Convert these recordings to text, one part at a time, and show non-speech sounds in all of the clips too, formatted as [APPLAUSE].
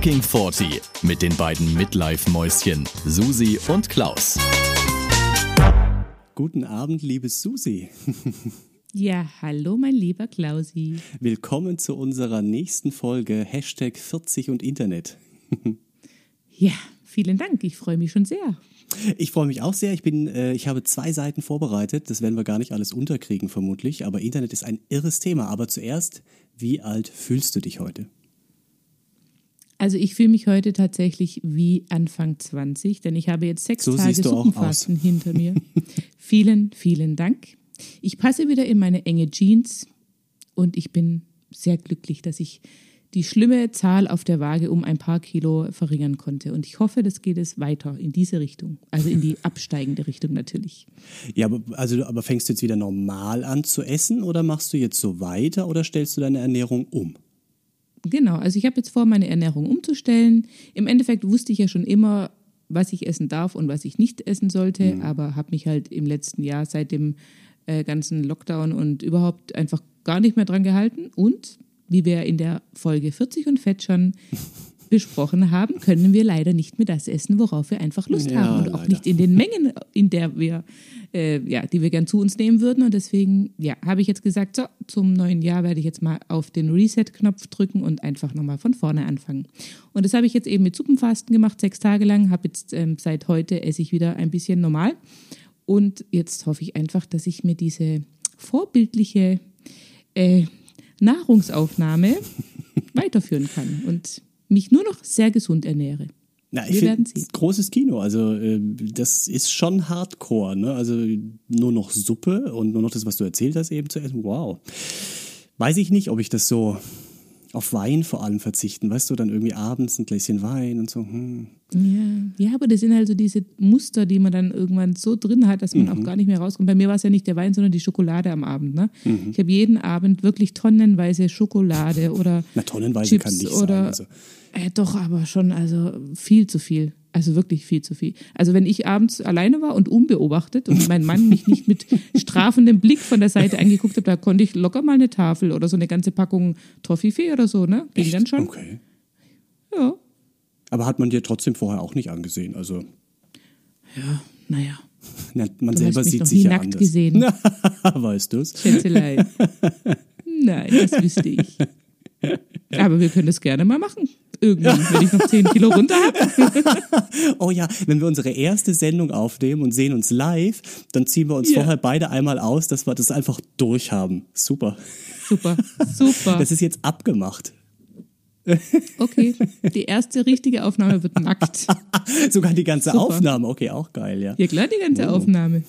Fucking 40 mit den beiden Midlife-Mäuschen Susi und Klaus. Guten Abend, liebe Susi. [LAUGHS] Ja, hallo, mein lieber Klausi. Willkommen zu unserer nächsten Folge Hashtag 40 und Internet. [LAUGHS] Ja, vielen Dank. Ich freue mich schon sehr. Ich freue mich auch sehr. Ich bin, äh, ich habe zwei Seiten vorbereitet. Das werden wir gar nicht alles unterkriegen, vermutlich. Aber Internet ist ein irres Thema. Aber zuerst, wie alt fühlst du dich heute? Also ich fühle mich heute tatsächlich wie Anfang 20, denn ich habe jetzt sechs So Tage Suppenfasten hinter mir. [LAUGHS] vielen, vielen Dank. Ich passe wieder in meine enge Jeans und ich bin sehr glücklich, dass ich die schlimme Zahl auf der Waage um ein paar Kilo verringern konnte. Und ich hoffe, das geht es weiter in diese Richtung. Also in die [LAUGHS] absteigende Richtung natürlich. Ja, aber, also, aber fängst du jetzt wieder normal an zu essen oder machst du jetzt so weiter oder stellst du deine Ernährung um? Genau, also ich habe jetzt vor, meine Ernährung umzustellen. Im Endeffekt wusste ich ja schon immer, was ich essen darf und was ich nicht essen sollte, aber habe mich halt im letzten Jahr seit dem äh, ganzen Lockdown und überhaupt einfach gar nicht mehr dran gehalten. Und wie wir in der Folge 40 und Fett schon [LAUGHS] besprochen haben, können wir leider nicht mehr das essen, worauf wir einfach Lust Ja, haben und auch leider. nicht in den Mengen, in der wir, äh, ja, die wir gern zu uns nehmen würden. Und deswegen, ja, habe ich jetzt gesagt, so, zum neuen Jahr werde ich jetzt mal auf den Reset-Knopf drücken und einfach nochmal von vorne anfangen. Und das habe ich jetzt eben mit Suppenfasten gemacht, sechs Tage lang. Habe jetzt ähm, seit heute esse ich wieder ein bisschen normal. Und jetzt hoffe ich einfach, dass ich mir diese vorbildliche äh, Nahrungsaufnahme [LAUGHS] weiterführen kann und mich nur noch sehr gesund ernähre. Na, Wir ich werden finde, sehen. großes Kino. Also, äh, das ist schon Hardcore, ne? Also, nur noch Suppe und nur noch das, was du erzählt hast, eben zu essen. Wow. Weiß ich nicht, ob ich das so auf Wein vor allem verzichten, weißt du, dann irgendwie abends ein Gläschen Wein und so. Hm. Ja, ja, aber das sind halt so diese Muster, die man dann irgendwann so drin hat, dass man Mhm. auch gar nicht mehr rauskommt. Bei mir war es ja nicht der Wein, sondern die Schokolade am Abend. Ne? Mhm. Ich habe jeden Abend wirklich tonnenweise Schokolade oder Na, tonnenweise Chips kann nicht oder sein. Also, äh, doch, aber schon, also viel zu viel. Also wirklich viel zu viel. Also wenn ich abends alleine war und unbeobachtet und mein Mann mich nicht mit [LAUGHS] strafendem Blick von der Seite angeguckt hat, da konnte ich locker mal eine Tafel oder so eine ganze Packung Toffifee oder so, ne? Ging dann schon. okay. Ja. Aber hat man dir trotzdem vorher auch nicht angesehen. Also, Ja, naja. na, man Du selber sieht sich ja nackt anders. gesehen. [LAUGHS] weißt du es? Schätzelein. [LAUGHS] Nein, das wüsste ich. Aber wir können das gerne mal machen. Irgendwann, wenn ich noch 10 Kilo runter habe. [LAUGHS] Oh ja, wenn wir unsere erste Sendung aufnehmen und sehen uns live, dann ziehen wir uns Ja. vorher beide einmal aus, dass wir das einfach durchhaben. Super. Super, [LAUGHS] super. Das ist jetzt abgemacht. Okay, die erste richtige Aufnahme wird nackt. [LAUGHS] Sogar die ganze Super. Aufnahme. Okay, auch geil, ja. Ja klar, die ganze Aufnahme.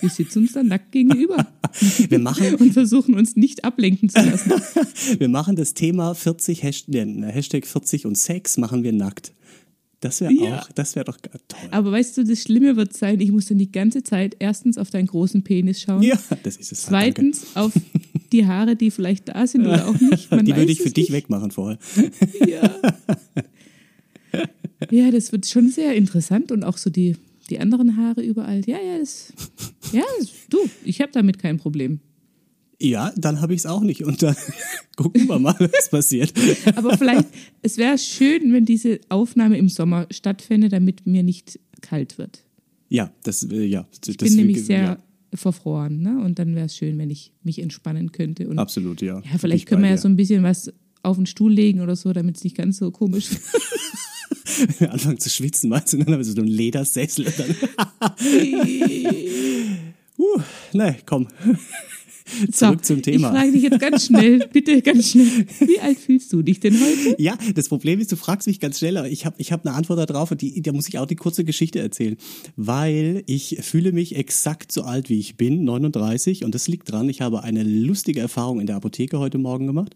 Wir sitzen uns dann nackt gegenüber [LAUGHS] Wir machen, und versuchen uns nicht ablenken zu lassen. [LAUGHS] wir machen das Thema 40 Hashtag, ne, Hashtag 40 und Sex machen wir nackt. Das wäre Ja. auch, das wäre doch toll. Aber weißt du, das Schlimme wird sein, ich muss dann die ganze Zeit erstens auf deinen großen Penis schauen. Ja, das ist es. danke. Zweitens auf [LAUGHS] die Haare, die vielleicht da sind oder auch nicht. Man Die würde ich für dich nicht. wegmachen vorher. Ja. ja, das wird schon sehr interessant und auch so die, die anderen Haare überall. Ja, ja, das, ja, das- du, ich habe damit kein Problem. Ja, dann habe ich es auch nicht. Und dann [LAUGHS] gucken wir mal, was passiert. Aber vielleicht, es wäre schön, wenn diese Aufnahme im Sommer stattfände, damit mir nicht kalt wird. Ja, das, äh, ja. Das, Ich bin nämlich sehr ja, verfroren, ne? Und dann wäre es schön, wenn ich mich entspannen könnte. Und absolut, ja. ja, vielleicht können wir ja so ein bisschen was auf den Stuhl legen oder so, damit es nicht ganz so komisch wird. Wenn wir anfangen zu schwitzen, meinst du, dann haben wir so einen Ledersessel. und Dann, [LAUGHS] [LAUGHS] uh, nein, komm. Zurück zum Thema. Ich frage dich jetzt ganz schnell, [LAUGHS] bitte ganz schnell. Wie alt fühlst du dich denn heute? Ja, das Problem ist, du fragst mich ganz schnell, aber ich habe ich hab eine Antwort darauf und die, da muss ich auch die kurze Geschichte erzählen. Weil ich fühle mich exakt so alt, wie ich bin, 39 und das liegt dran, ich habe eine lustige Erfahrung in der Apotheke heute Morgen gemacht.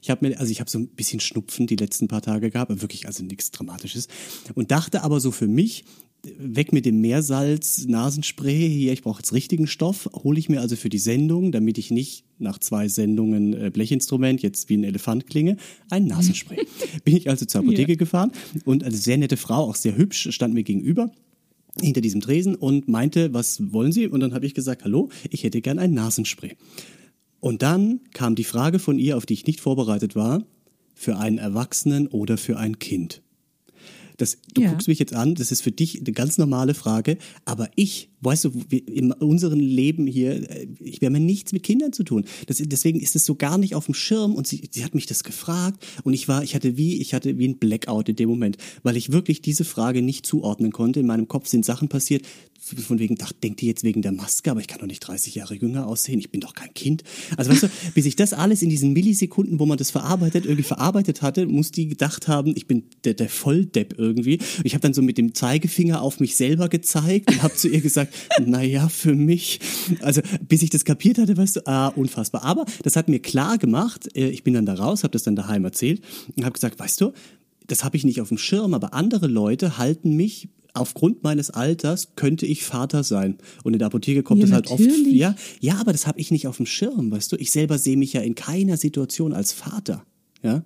Ich habe mir, also ich habe so ein bisschen Schnupfen die letzten paar Tage gehabt, wirklich also nichts Dramatisches und dachte aber so für mich, weg mit dem Meersalz, Nasenspray, hier, ich brauche jetzt richtigen Stoff, hole ich mir also für die Sendung, damit ich nicht nach zwei Sendungen äh, Blechinstrument jetzt wie ein Elefant klinge, ein Nasenspray. [LAUGHS] Bin ich also zur Apotheke Ja. gefahren und eine sehr nette Frau, auch sehr hübsch, stand mir gegenüber hinter diesem Tresen und meinte, was wollen Sie? Und dann habe ich gesagt, hallo, ich hätte gern ein Nasenspray. Und dann kam die Frage von ihr, auf die ich nicht vorbereitet war, für einen Erwachsenen oder für ein Kind. Das, du Ja. guckst mich jetzt an, das ist für dich eine ganz normale Frage, aber ich, weißt du, in unserem Leben hier, äh, ich haben ja nichts mit Kindern zu tun. Das, deswegen ist es so gar nicht auf dem Schirm und sie, sie hat mich das gefragt und ich war, ich hatte wie, ich hatte wie ein Blackout in dem Moment, weil ich wirklich diese Frage nicht zuordnen konnte. In meinem Kopf sind Sachen passiert, von wegen, ach, denkt die jetzt wegen der Maske, aber ich kann doch nicht 30 Jahre jünger aussehen, ich bin doch kein Kind. Also weißt du, [LAUGHS] bis ich das alles in diesen Millisekunden, wo man das verarbeitet, irgendwie verarbeitet hatte, muss die gedacht haben, ich bin der, der Volldepp irgendwie. Ich habe dann so mit dem Zeigefinger auf mich selber gezeigt und habe zu ihr gesagt, naja, für mich. Also bis ich das kapiert hatte, weißt du, ah, unfassbar. Aber das hat mir klar gemacht, äh, ich bin dann da raus, habe das dann daheim erzählt und habe gesagt, weißt du, das habe ich nicht auf dem Schirm, aber andere Leute halten mich aufgrund meines Alters könnte ich Vater sein. Und in der Apotheke kommt Ja, das halt oft. natürlich. Ja, ja, aber das habe ich nicht auf dem Schirm, weißt du. Ich selber sehe mich ja in keiner Situation als Vater. Ja.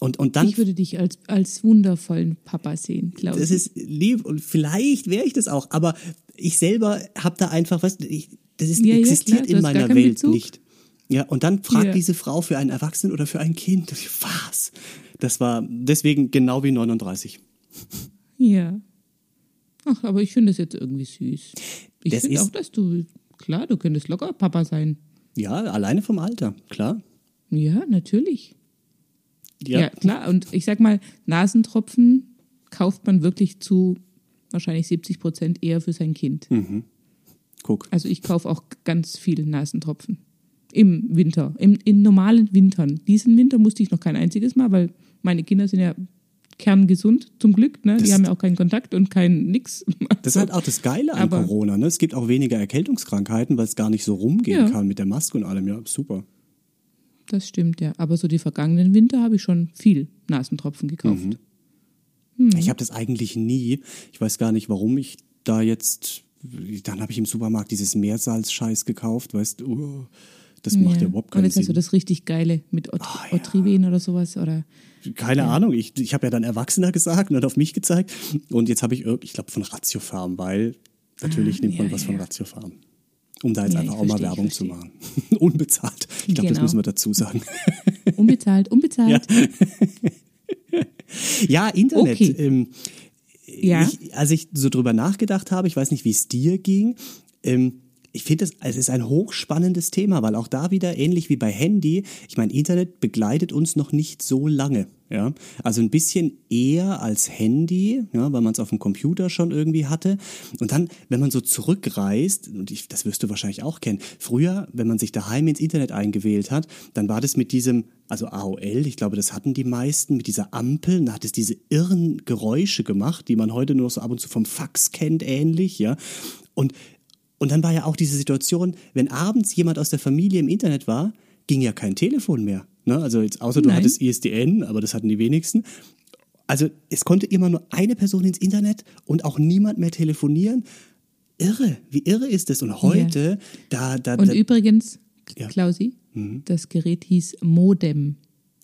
Und, und dann Ich würde dich als, als wundervollen Papa sehen, glaube das ich. ist lieb und vielleicht wäre ich das auch, aber ich selber habe da einfach, was, ich, das ist, Ja, ja, existiert du in meiner Welt Bezug. nicht. Ja, und dann fragt Ja. diese Frau für einen Erwachsenen oder für ein Kind. Was? Das war deswegen genau wie 39. Ja. Ach, aber ich finde das jetzt irgendwie süß. Ich finde auch, dass du, klar, du könntest locker Papa sein. Ja, alleine vom Alter, klar. Ja, natürlich. Ja, Ja. klar. Und ich sag mal, Nasentropfen kauft man wirklich zu wahrscheinlich 70 Prozent eher für sein Kind. guck. Also ich kaufe auch ganz viel Nasentropfen. Im Winter, im, in normalen Wintern. Diesen Winter musste ich noch kein einziges Mal, weil meine Kinder sind ja kerngesund, zum Glück. Ne? Das- Die haben ja auch keinen Kontakt und kein nix. Das ist halt auch das Geile an Aber- Corona. Ne? Es gibt auch weniger Erkältungskrankheiten, weil es gar nicht so rumgehen Ja. kann mit der Maske und allem. Ja, super. Das stimmt, ja. Aber so die vergangenen Winter habe ich schon viel Nasentropfen gekauft. Mhm. Ich habe das eigentlich nie. Ich weiß gar nicht, warum ich da jetzt. Dann habe ich im Supermarkt dieses Meersalz-Scheiß gekauft, weißt du. oh, das macht ja, überhaupt Und keinen jetzt hast du Sinn. das richtig geile mit Ot Ah, ja. Otriven oder sowas. Oder Keine Ahnung. Ich, ich habe ja dann Erwachsener gesagt und hat auf mich gezeigt. Und jetzt habe ich, ich glaube, von Ratio Farm, weil natürlich Ah, nimmt man ja, was ja. von Ratio Farm. Um da jetzt Ja, einfach auch mal verstehe, ich Werbung zu machen. [LAUGHS] Unbezahlt. Ich glaube, das Genau. müssen wir dazu sagen. unbezahlt, unbezahlt. [LAUGHS] [LAUGHS] Ja, Internet. Okay. Ähm, Ja. Ich, als ich so drüber nachgedacht habe, ich weiß nicht, wie es dir ging, ähm, ich finde, es ist ein hochspannendes Thema, weil auch da wieder ähnlich wie bei Handy, ich meine, Internet begleitet uns noch nicht so lange. Ja? Also ein bisschen eher als Handy, ja, weil man es auf dem Computer schon irgendwie hatte. Und dann, wenn man so zurückreist, und ich, das wirst du wahrscheinlich auch kennen, früher, wenn man sich daheim ins Internet eingewählt hat, dann war das mit diesem, also AOL, ich glaube, das hatten die meisten, mit dieser Ampel, da hat es diese irren Geräusche gemacht, die man heute nur so ab und zu vom Fax kennt, ähnlich, ja. Und und dann war ja auch diese Situation, wenn abends jemand aus der Familie im Internet war, ging ja kein Telefon mehr. Ne? Also jetzt außer du Nein. hattest ISDN, aber das hatten die wenigsten. Also es konnte immer nur eine Person ins Internet und auch niemand mehr telefonieren. Irre, wie irre ist das? Und heute, da, da, Und da übrigens, Ja. Mhm. Klausi, das Gerät hieß Modem.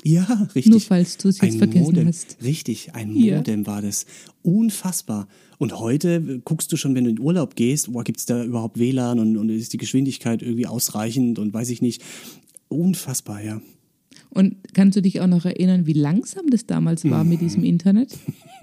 Ja, richtig. Nur falls du es jetzt Ein vergessen Modem. hast. Richtig, ein Ja. Modem war das. Unfassbar. Und heute äh, guckst du schon, wenn du in Urlaub gehst, boah, gibt's da überhaupt WLAN und, und ist die Geschwindigkeit irgendwie ausreichend und weiß ich nicht. Unfassbar, ja. Und kannst du dich auch noch erinnern, wie langsam das damals war mit diesem Internet?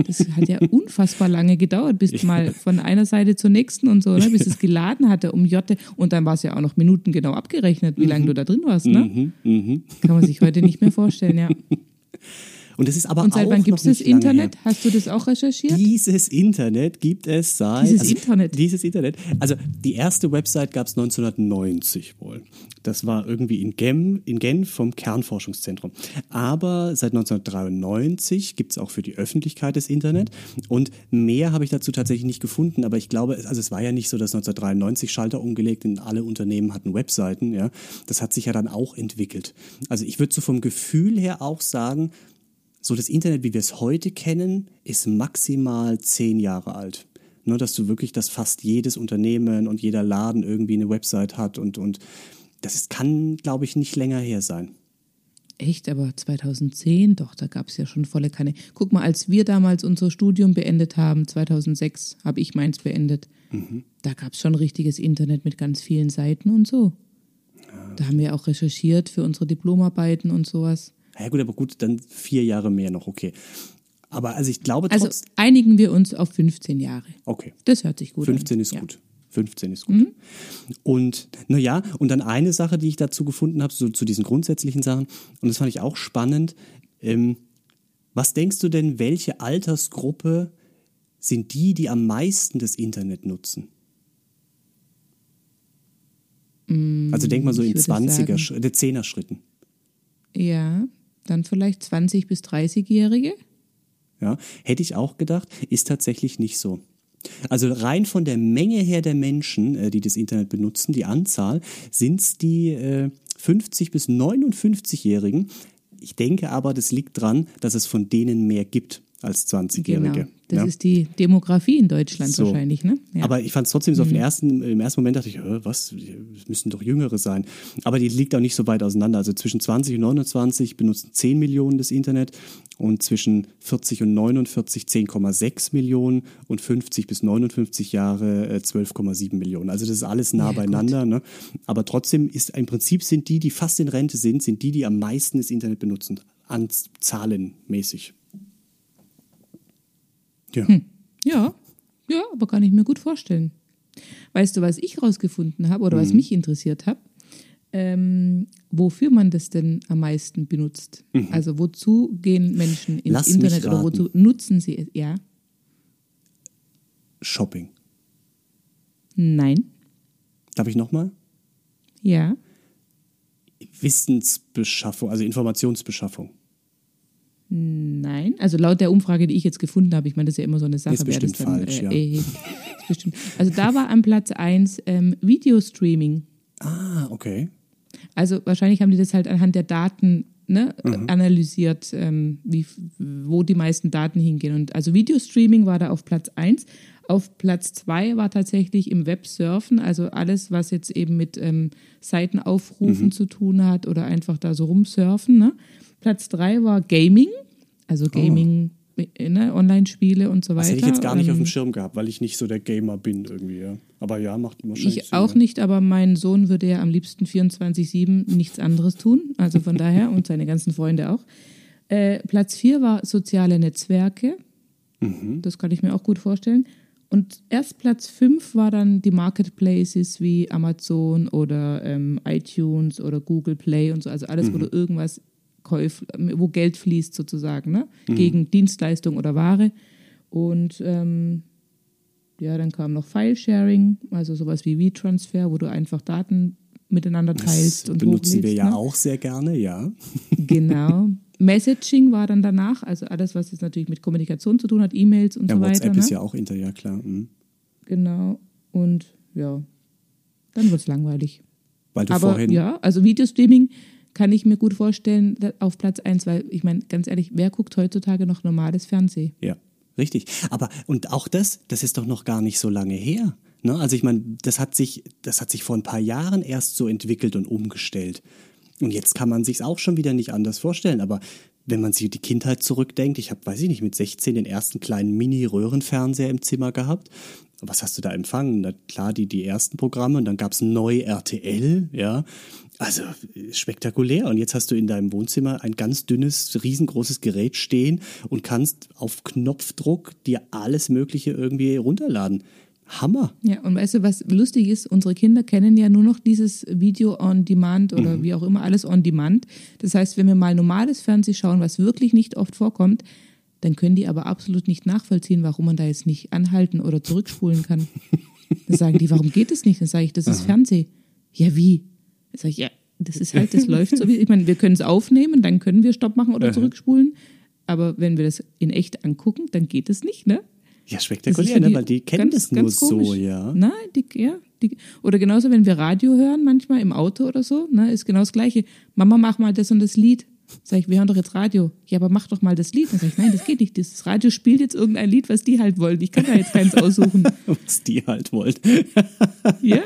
Das hat ja [LAUGHS] unfassbar lange gedauert, bis mal von einer Seite zur nächsten und so, ne, bis es geladen hatte um Jotte. Und dann war es ja auch noch minutengenau abgerechnet, wie lange du da drin warst. Ne? Mhm, Kann man sich heute nicht mehr vorstellen, ja. [LAUGHS] Und das ist aber Und seit auch wann gibt es das Internet? Her. Hast du das auch recherchiert? Dieses Internet gibt es seit. Dieses Internet. Dieses Internet. Also die erste Website gab es 1990 wohl. Das war irgendwie in, Gem, in Genf vom Kernforschungszentrum. Aber seit 1993 gibt es auch für die Öffentlichkeit das Internet. Und mehr habe ich dazu tatsächlich nicht gefunden. Aber ich glaube, also es war ja nicht so, dass 1993 Schalter umgelegt und alle Unternehmen hatten Webseiten. Ja, Das hat sich ja dann auch entwickelt. Also ich würde so vom Gefühl her auch sagen, so das Internet, wie wir es heute kennen, ist maximal zehn Jahre alt. Nur, dass du wirklich, dass fast jedes Unternehmen und jeder Laden irgendwie eine Website hat und, und das ist, kann, glaube ich, nicht länger her sein. Echt, aber 2010, doch, da gab es ja schon volle Kanne. Guck mal, als wir damals unser Studium beendet haben, 2006, habe ich meins beendet, da gab es schon richtiges Internet mit ganz vielen Seiten und so. Da haben wir auch recherchiert für unsere Diplomarbeiten und sowas. Ja gut, aber gut, dann vier Jahre mehr noch, okay. Aber also ich glaube Also einigen wir uns auf 15 Jahre. okay. Das hört sich gut 15 an. ist Ja. Mhm. gut. 15 ist gut. Und naja, und dann eine Sache, die ich dazu gefunden habe, so zu diesen grundsätzlichen Sachen, und das fand ich auch spannend. Ähm, was denkst du denn, welche Altersgruppe sind die, die am meisten das Internet nutzen? also denk mal so in würde 20er, sagen- Schritte, 10er Schritten. Ja, dann vielleicht 20 bis 30-Jährige. Ja, hätte ich auch gedacht, ist tatsächlich nicht so. Also rein von der Menge her der Menschen, äh, die das Internet benutzen, die Anzahl, sind es die äh, 50 bis 59-Jährigen. Ich denke aber, das liegt dran, dass es von denen mehr gibt als 20-Jährige. Genau. Das ja? ist die Demografie in Deutschland So. wahrscheinlich, ne? Ja. Mhm. Aber ich fand es trotzdem so auf den ersten, im ersten Moment dachte ich, "Hä, was, es müssen doch Jüngere sein. Aber die liegt auch nicht so weit auseinander. Also zwischen 20 und 29 benutzen 10 Millionen das Internet und zwischen 40 und 49 10,6 Millionen und 50 bis 59 Jahre äh, 12,7 Millionen. Also das ist alles nah Ja, beieinander. Ne? Aber trotzdem ist im Prinzip sind die, die fast in Rente sind, sind die, die am meisten das Internet benutzen, an zahlenmäßig. Ja. Ja, ja, aber kann ich mir gut vorstellen. Weißt du, was ich rausgefunden habe oder Mhm. was mich interessiert hat? Ähm, wofür man das denn am meisten benutzt? Also wozu gehen Menschen ins Mhm. Lass Internet oder wozu nutzen sie es? Ja, Shopping. nein, Darf ich nochmal? ja, Wissensbeschaffung, also Informationsbeschaffung. Nein. Also laut der Umfrage, die ich jetzt gefunden habe, ich meine, das ist ja immer so eine Sache, Ist bestimmt dann falsch, ja. äh. Ist bestimmt. Also da war am Platz 1 ähm, Videostreaming. Ah, okay. Also wahrscheinlich haben die das halt anhand der Daten ne, Mhm. analysiert, ähm, wie, wo die meisten Daten hingehen. Und also Videostreaming war da auf Platz 1. Auf Platz 2 war tatsächlich im Websurfen, also alles, was jetzt eben mit ähm, Seitenaufrufen Mhm. zu tun hat oder einfach da so rumsurfen. Ne? Platz 3 war Gaming, also Gaming, ne, Online-Spiele und so weiter. Oh. Das hätte ich jetzt gar nicht auf Ähm, dem Schirm gehabt, weil ich nicht so der Gamer bin irgendwie, ja. Aber ja, macht wahrscheinlich Ich Sinn, auch ja. nicht, aber mein Sohn würde ja am liebsten 24-7 nichts anderes tun. Also von daher und seine ganzen Freunde auch. Äh, Platz 4 war soziale Netzwerke. Mhm. Das kann ich mir auch gut vorstellen. Und erst Platz 5 war dann die Marketplaces wie Amazon oder ähm, iTunes oder Google Play und so. Also alles, Mhm. wo du irgendwas kauf, wo Geld fließt sozusagen, ne? Mhm. Gegen Dienstleistung oder Ware. Und ähm, ja, dann kam noch File-Sharing, also sowas wie V-Transfer, wo du einfach Daten miteinander teilst Das und benutzen wir ja ne? auch sehr gerne, ja. [LAUGHS] Genau. Messaging war dann danach, also alles, was jetzt natürlich mit Kommunikation zu tun hat, E-Mails und Ja, so weiter. WhatsApp ne? ist ja auch Inter, ja klar. Mhm. Genau. Und ja, dann wird es langweilig. Weil du Aber vorhin, ja, also Videostreaming kann ich mir gut vorstellen auf Platz 1, weil ich meine, ganz ehrlich, wer guckt heutzutage noch normales Fernsehen? Ja, richtig. Aber und auch das, das ist doch noch gar nicht so lange her. Ne? Also ich meine, das hat sich, das hat sich vor ein paar Jahren erst so entwickelt und umgestellt. Und jetzt kann man sich auch schon wieder nicht anders vorstellen. Aber wenn man sich die Kindheit zurückdenkt, ich habe, weiß ich nicht, mit 16 den ersten kleinen Mini-Röhrenfernseher im Zimmer gehabt. Was hast du da empfangen? Na, klar, die, die ersten Programme und dann gab's neu RTL, ja. Also spektakulär. Und jetzt hast du in deinem Wohnzimmer ein ganz dünnes, riesengroßes Gerät stehen und kannst auf Knopfdruck dir alles Mögliche irgendwie runterladen. Hammer. Ja, und weißt du, was lustig ist? Unsere Kinder kennen ja nur noch dieses Video on Demand oder Mhm. wie auch immer, alles on Demand. Das heißt, wenn wir mal normales Fernsehen schauen, was wirklich nicht oft vorkommt, dann können die aber absolut nicht nachvollziehen, warum man da jetzt nicht anhalten oder zurückspulen kann. Dann sagen die, warum geht es nicht? Dann sage ich, das ist Fernsehen. Ja, wie? Sage ich, ja, das ist halt, das [LAUGHS] läuft so wie, ich meine, wir können es aufnehmen, dann können wir Stopp machen oder zurückspulen. Aber wenn wir das in echt angucken, dann geht es nicht, ne? Ja, spektakulär, ne? weil die kennen ganz, das nur so, ja. Nein, die, ja. Die, oder genauso, wenn wir Radio hören, manchmal im Auto oder so, ne, ist genau das Gleiche. Mama, mach mal das und das Lied. Sag ich, wir hören doch jetzt Radio. Ja, aber mach doch mal das Lied. Dann sag ich, nein, das geht nicht. Das Radio spielt jetzt irgendein Lied, was die halt wollen. Ich kann da jetzt keins aussuchen. [LAUGHS] Was die halt wollen. Ja,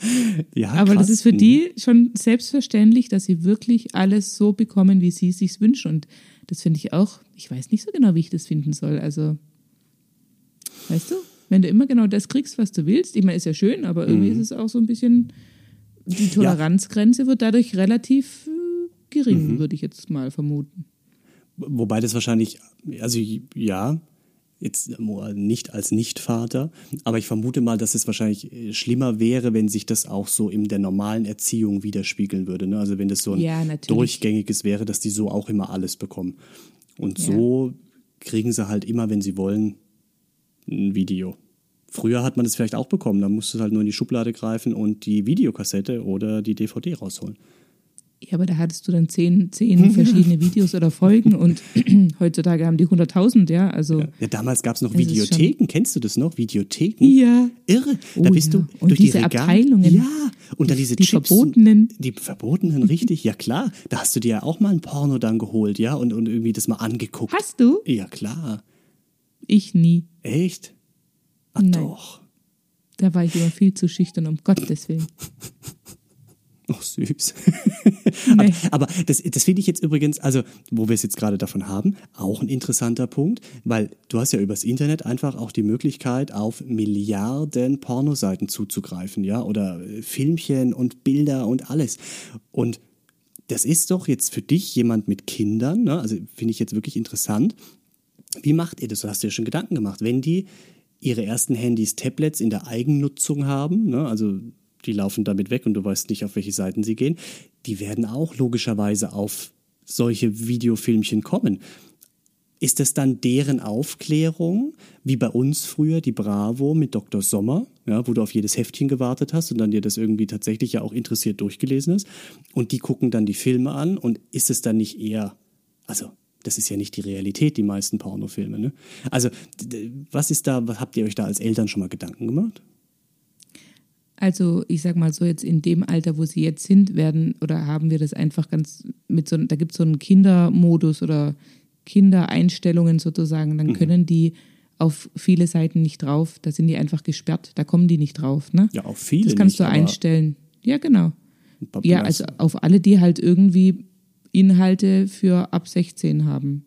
[LAUGHS] Ja, aber krass. das ist für Mhm. die schon selbstverständlich, dass sie wirklich alles so bekommen, wie sie es sich wünschen. Und das finde ich auch, ich weiß nicht so genau, wie ich das finden soll. Also, weißt du, wenn du immer genau das kriegst, was du willst, ich meine, ist ja schön, aber irgendwie Mhm. ist es auch so ein bisschen, die Toleranzgrenze wird dadurch relativ gering, Mhm. würde ich jetzt mal vermuten. Wobei das wahrscheinlich, also ja, jetzt nicht als Nichtvater, aber ich vermute mal, dass es wahrscheinlich äh, schlimmer wäre, wenn sich das auch so in der normalen Erziehung widerspiegeln würde. Ne? Also wenn das so ein Ja, durchgängiges wäre, dass die so auch immer alles bekommen. Und Ja. so kriegen sie halt immer, wenn sie wollen, ein Video. Früher hat man das vielleicht auch bekommen, da musst du halt nur in die Schublade greifen und die Videokassette oder die DVD rausholen. Ja, aber da hattest du dann zehn, zehn [LAUGHS] verschiedene Videos oder Folgen und [CLEARS THROAT] heutzutage haben die 100.000, ja, also Ja, damals gab es noch Videotheken, kennst du das noch? Videotheken? ja. Irre. Oh da bist ja. du Und durch diese die Regale. Abteilungen. Ja, und dann diese die Chips. verbotenen. Die verbotenen, richtig, ja klar. Da hast du dir ja auch mal ein Porno dann geholt, ja, und, und irgendwie das mal angeguckt. Hast du? Ja, klar. Ich nie. Echt? Ach Nein. doch. Da war ich immer viel zu schüchtern, um Gottes Willen. [LAUGHS] Oh, süß. [LAUGHS] Nee. Aber das, das finde ich jetzt übrigens, also wo wir es jetzt gerade davon haben, auch ein interessanter Punkt, weil du hast ja übers Internet einfach auch die Möglichkeit, auf Milliarden Pornoseiten zuzugreifen, ja, oder äh, Filmchen und Bilder und alles. Und das ist doch jetzt für dich jemand mit Kindern, ne? also finde ich jetzt wirklich interessant. Wie macht ihr das? Du hast dir ja schon Gedanken gemacht, wenn die ihre ersten Handys, Tablets in der Eigennutzung haben, ne? also die laufen damit weg und du weißt nicht, auf welche Seiten sie gehen, die werden auch logischerweise auf solche Videofilmchen kommen. Ist das dann deren Aufklärung, wie bei uns früher die Bravo mit Dr. Sommer, ja, wo du auf jedes Heftchen gewartet hast und dann dir das irgendwie tatsächlich ja auch interessiert durchgelesen hast und die gucken dann die Filme an und ist es dann nicht eher, also das ist ja nicht die Realität, die meisten Pornofilme, ne? Also was ist da, was habt ihr euch da als Eltern schon mal Gedanken gemacht? Also ich sag mal so, jetzt in dem Alter, wo sie jetzt sind, werden oder haben wir das einfach ganz mit so da gibt es so einen Kindermodus oder Kindereinstellungen sozusagen, dann können die auf viele Seiten nicht drauf, da sind die einfach gesperrt, da kommen die nicht drauf, ne? Ja, auf viele Das kannst nicht, du einstellen. Ja, genau. Ja, also auf alle, die halt irgendwie Inhalte für ab 16 haben.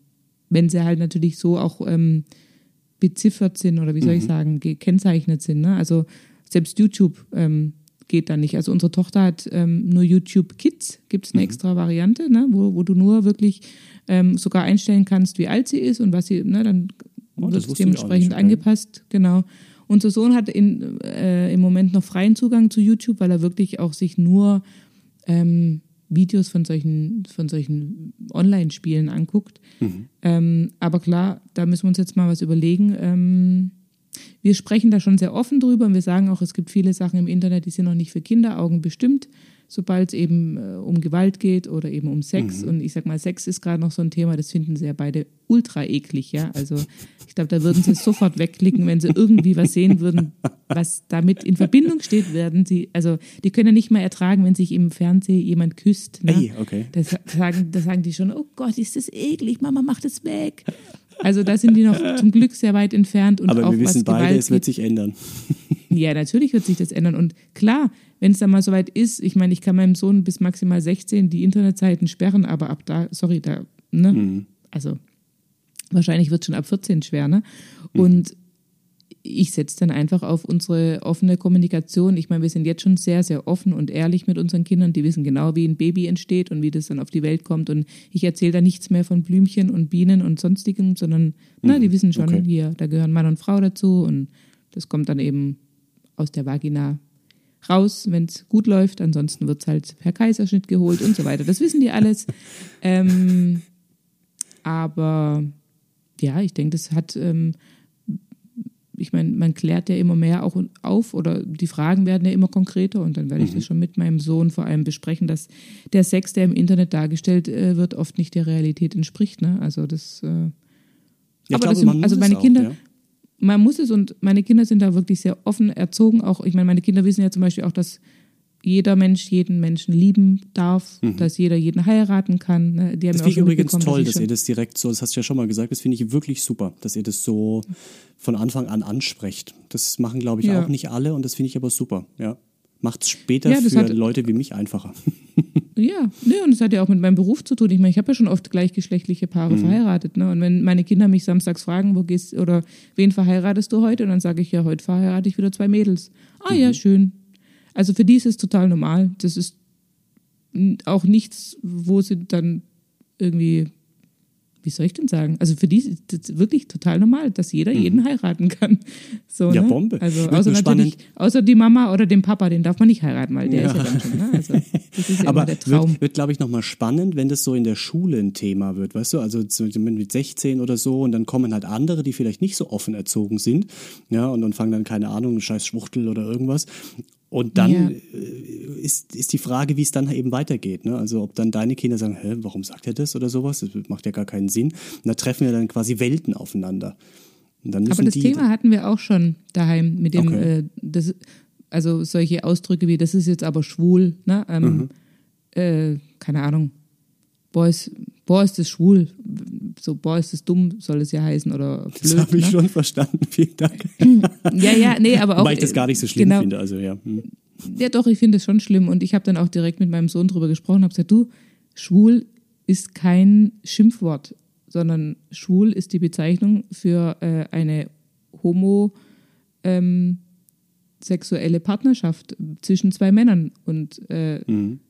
Wenn sie halt natürlich so auch ähm, beziffert sind oder wie soll Mhm. ich sagen, gekennzeichnet sind. Ne? Also selbst YouTube ähm, geht da nicht. Also unsere Tochter hat ähm, nur YouTube Kids, gibt es Mhm. eine extra Variante, ne? wo, wo du nur wirklich ähm, sogar einstellen kannst, wie alt sie ist und was sie, ne? dann Oh, wird es dementsprechend nicht, angepasst. Genau. Unser Sohn hat in, äh, im Moment noch freien Zugang zu YouTube, weil er wirklich auch sich nur ähm, Videos von solchen, von solchen Online-Spielen anguckt. Mhm. Ähm, aber klar, da müssen wir uns jetzt mal was überlegen. Wir sprechen da schon sehr offen drüber und wir sagen auch, es gibt viele Sachen im Internet, die sind noch nicht für Kinderaugen bestimmt, sobald es eben äh, um Gewalt geht oder eben um Sex. Und ich sag mal, Sex ist gerade noch so ein Thema, das finden sie ja beide ultra eklig, ja. Also ich glaube, da würden sie sofort wegklicken, wenn sie irgendwie was sehen würden, was damit in Verbindung steht, werden sie, also die können ja nicht mal ertragen, wenn sich im Fernsehen jemand küsst. Ne? Ey, okay. Das sagen, das sagen die schon, oh Gott, ist das eklig, Mama, mach das weg. Also da sind die noch zum Glück sehr weit entfernt. Und Aber auch wir wissen beide, Gewalt es wird sich ändern. Ja, natürlich wird sich das ändern. Und klar, wenn es dann mal soweit ist, ich meine, ich kann meinem Sohn bis maximal 16 die Internetseiten sperren, aber ab da, sorry, da, ne? Mhm. Also wahrscheinlich wird schon ab 14 schwer, ne? Und ich setze dann einfach auf unsere offene Kommunikation. Ich meine, wir sind jetzt schon sehr, sehr offen und ehrlich mit unseren Kindern. Die wissen genau, wie ein Baby entsteht und wie das dann auf die Welt kommt. Und ich erzähle da nichts mehr von Blümchen und Bienen und sonstigem, sondern na, die wissen schon, okay. hier, da gehören Mann und Frau dazu und das kommt dann eben aus der Vagina raus, wenn es gut läuft. Ansonsten wird es halt per Kaiserschnitt geholt und so weiter. Das wissen die alles. [LAUGHS] ähm, aber ja, ich denke, das hat, ähm, ich meine, man klärt ja immer mehr auch auf oder die Fragen werden ja immer konkreter und dann werde ich das schon mit meinem Sohn vor allem besprechen, dass der Sex, der im Internet dargestellt äh, wird, oft nicht der Realität entspricht. Ne? Also das, äh, Ja, Aber glaube, das- also meine auch, Kinder- Ja. Man muss es und meine Kinder sind da wirklich sehr offen erzogen. Auch, ich meine, meine Kinder wissen ja zum Beispiel auch, dass jeder Mensch jeden Menschen lieben darf, dass jeder jeden heiraten kann. Ne? Die haben Mhm. Das finde ich übrigens toll, dass schon- ihr das direkt so, das hast du ja schon mal gesagt, das finde ich wirklich super, dass ihr das so von Anfang an ansprecht. Das machen, glaube ich, Ja. auch nicht alle und das finde ich aber super. Ja. Macht es später Ja, für hat- Leute wie mich einfacher. [LAUGHS] Ja, ne, und das hat ja auch mit meinem Beruf zu tun. Ich meine, ich habe ja schon oft gleichgeschlechtliche Paare verheiratet. Ne? Und wenn meine Kinder mich samstags fragen, wo gehst oder wen verheiratest du heute? Und dann sage ich ja, heute verheirate ich wieder zwei Mädels. Ah ja, schön. Also für die ist es total normal. Das ist auch nichts, wo sie dann irgendwie, wie soll ich denn sagen? Also für die ist das wirklich total normal, dass jeder jeden heiraten kann. [LAUGHS] So, Mhm. Ja, ne? Bombe. Also Wird außer natürlich, außer die Mama oder den Papa, den darf man nicht heiraten, weil der Ja. ist ja dann schon, ne? Also [LAUGHS] das ist ja Aber der Traum. wird, wird glaube ich, nochmal spannend, wenn das so in der Schule ein Thema wird, weißt du? Also so mit 16 oder so und dann kommen halt andere, die vielleicht nicht so offen erzogen sind, ja, und, und fangen dann, keine Ahnung, scheiß Schwuchtel oder irgendwas. Und dann Ja. äh, ist, ist die Frage, wie es dann eben weitergeht. Ne? Also ob dann deine Kinder sagen, hä, warum sagt er das oder sowas? Das macht ja gar keinen Sinn. Und da treffen wir dann quasi Welten aufeinander. Aber das Thema hatten wir auch schon daheim mit dem, Okay. äh, das, also solche Ausdrücke wie, das ist jetzt aber schwul, ne? Ähm, Mhm. äh, keine Ahnung. Boah ist, boah, ist das schwul. So, boah, ist das dumm, soll es ja heißen. Oder blöd. das habe ich ne? schon verstanden. Vielen [LAUGHS] Dank. Ja, ja, nee, aber auch. Weil ich das gar nicht so schlimm genau, finde. Also ja. Hm. Ja, doch, ich finde es schon schlimm. Und ich habe dann auch direkt mit meinem Sohn drüber gesprochen und habe gesagt, du, schwul ist kein Schimpfwort, sondern schwul ist die Bezeichnung für äh, eine homo ähm, Partnerschaft zwischen zwei Männern. Und äh,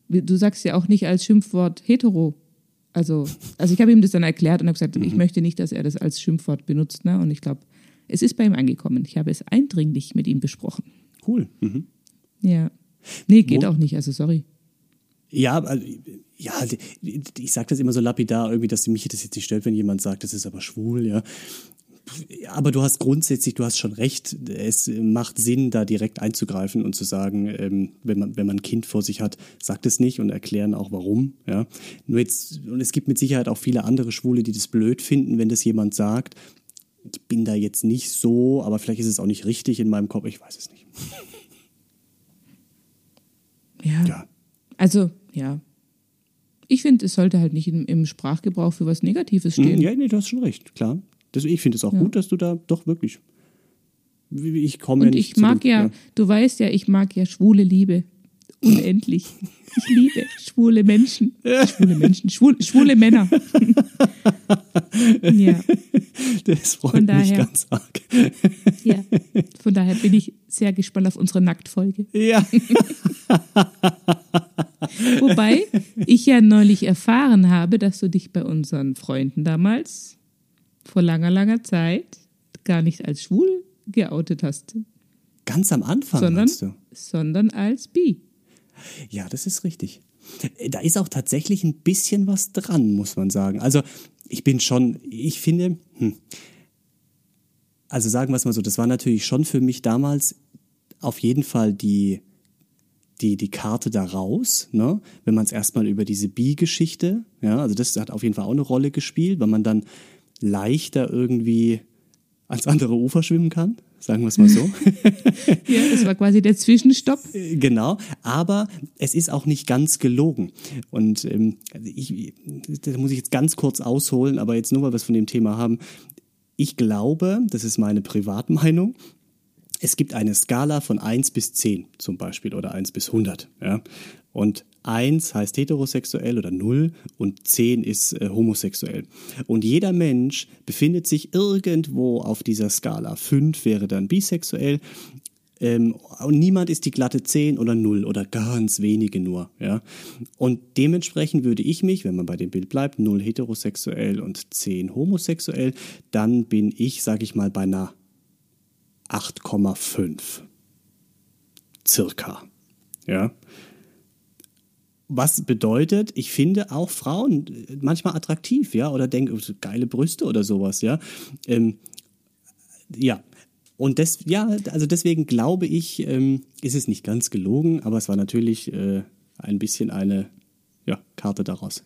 wie- du sagst ja auch nicht als Schimpfwort hetero. Also, also ich habe ihm das dann erklärt und habe gesagt, ich möchte nicht, dass er das als Schimpfwort benutzt. Ne? Und ich glaube, es ist bei ihm angekommen. Ich habe es eindringlich mit ihm besprochen. Cool. Mhm. Ja. Nee, geht Wo- auch nicht, also sorry. Ja, also, ja, ich sage das immer so lapidar irgendwie, dass mich das jetzt nicht stört, wenn jemand sagt, das ist aber schwul, ja. Aber du hast grundsätzlich, du hast schon recht, es macht Sinn, da direkt einzugreifen und zu sagen, ähm, wenn man, wenn man ein Kind vor sich hat, sagt es nicht und erklären auch warum, ja. Nur jetzt, und es gibt mit Sicherheit auch viele andere Schwule, die das blöd finden, wenn das jemand sagt. Ich bin da jetzt nicht so, aber vielleicht ist es auch nicht richtig in meinem Kopf, ich weiß es nicht. Ja. Ja. Also, ja. Ich finde, es sollte halt nicht im, im Sprachgebrauch für was Negatives stehen. Mhm, Ja, nee, du hast schon recht, klar. Das, ich finde es auch gut, dass du da doch wirklich. Ich komme ja Und nicht ich mag dem- ja, du weißt ja, ich mag ja schwule Liebe. Unendlich. Ich liebe schwule Menschen. Schwule Menschen, schwul, schwule Männer. [LAUGHS] ja, Das freut Von mich daher- ganz arg. ja. Von daher bin ich sehr gespannt auf unsere Nacktfolge. Ja. [LAUGHS] Wobei ich ja neulich erfahren habe, dass du dich bei unseren Freunden damals vor langer, langer Zeit gar nicht als schwul geoutet hast, Ganz am Anfang, sondern, du? sondern als bi. Ja, das ist richtig. Da ist auch tatsächlich ein bisschen was dran, muss man sagen. Also, ich bin schon, ich finde, hm, also sagen wir es mal so, das war natürlich schon für mich damals auf jeden Fall die, die, die Karte da raus, ne? wenn man es erstmal über diese Bi-Geschichte, ja, also das hat auf jeden Fall auch eine Rolle gespielt, weil man dann leichter irgendwie ans andere Ufer schwimmen kann, sagen wir es mal so. [LAUGHS] [LAUGHS] Ja, das war quasi der Zwischenstopp. Genau, aber es ist auch nicht ganz gelogen. Und ähm, also ich, da muss ich jetzt ganz kurz ausholen, aber jetzt nur, weil wir es von dem Thema haben. Ich glaube, das ist meine Privatmeinung, es gibt eine Skala von 1 bis 10 zum Beispiel oder 1 bis 100. Ja? Und 1 heißt heterosexuell oder 0 und 10 ist äh, homosexuell. Und jeder Mensch befindet sich irgendwo auf dieser Skala. 5 wäre dann bisexuell. Ähm, und niemand ist die glatte 10 oder 0 oder ganz wenige nur. Ja? Und dementsprechend würde ich mich, wenn man bei dem Bild bleibt, 0 heterosexuell und 10 homosexuell, dann bin ich, sage ich mal, bei einer 8,5. Circa. Ja. Was bedeutet, ich finde auch Frauen äh, manchmal attraktiv, ja, oder denke, so geile Brüste oder sowas, ja. Ähm, ja. Und das, ja, also deswegen glaube ich, ähm, ist es nicht ganz gelogen, aber es war natürlich äh, ein bisschen eine ja, Karte daraus.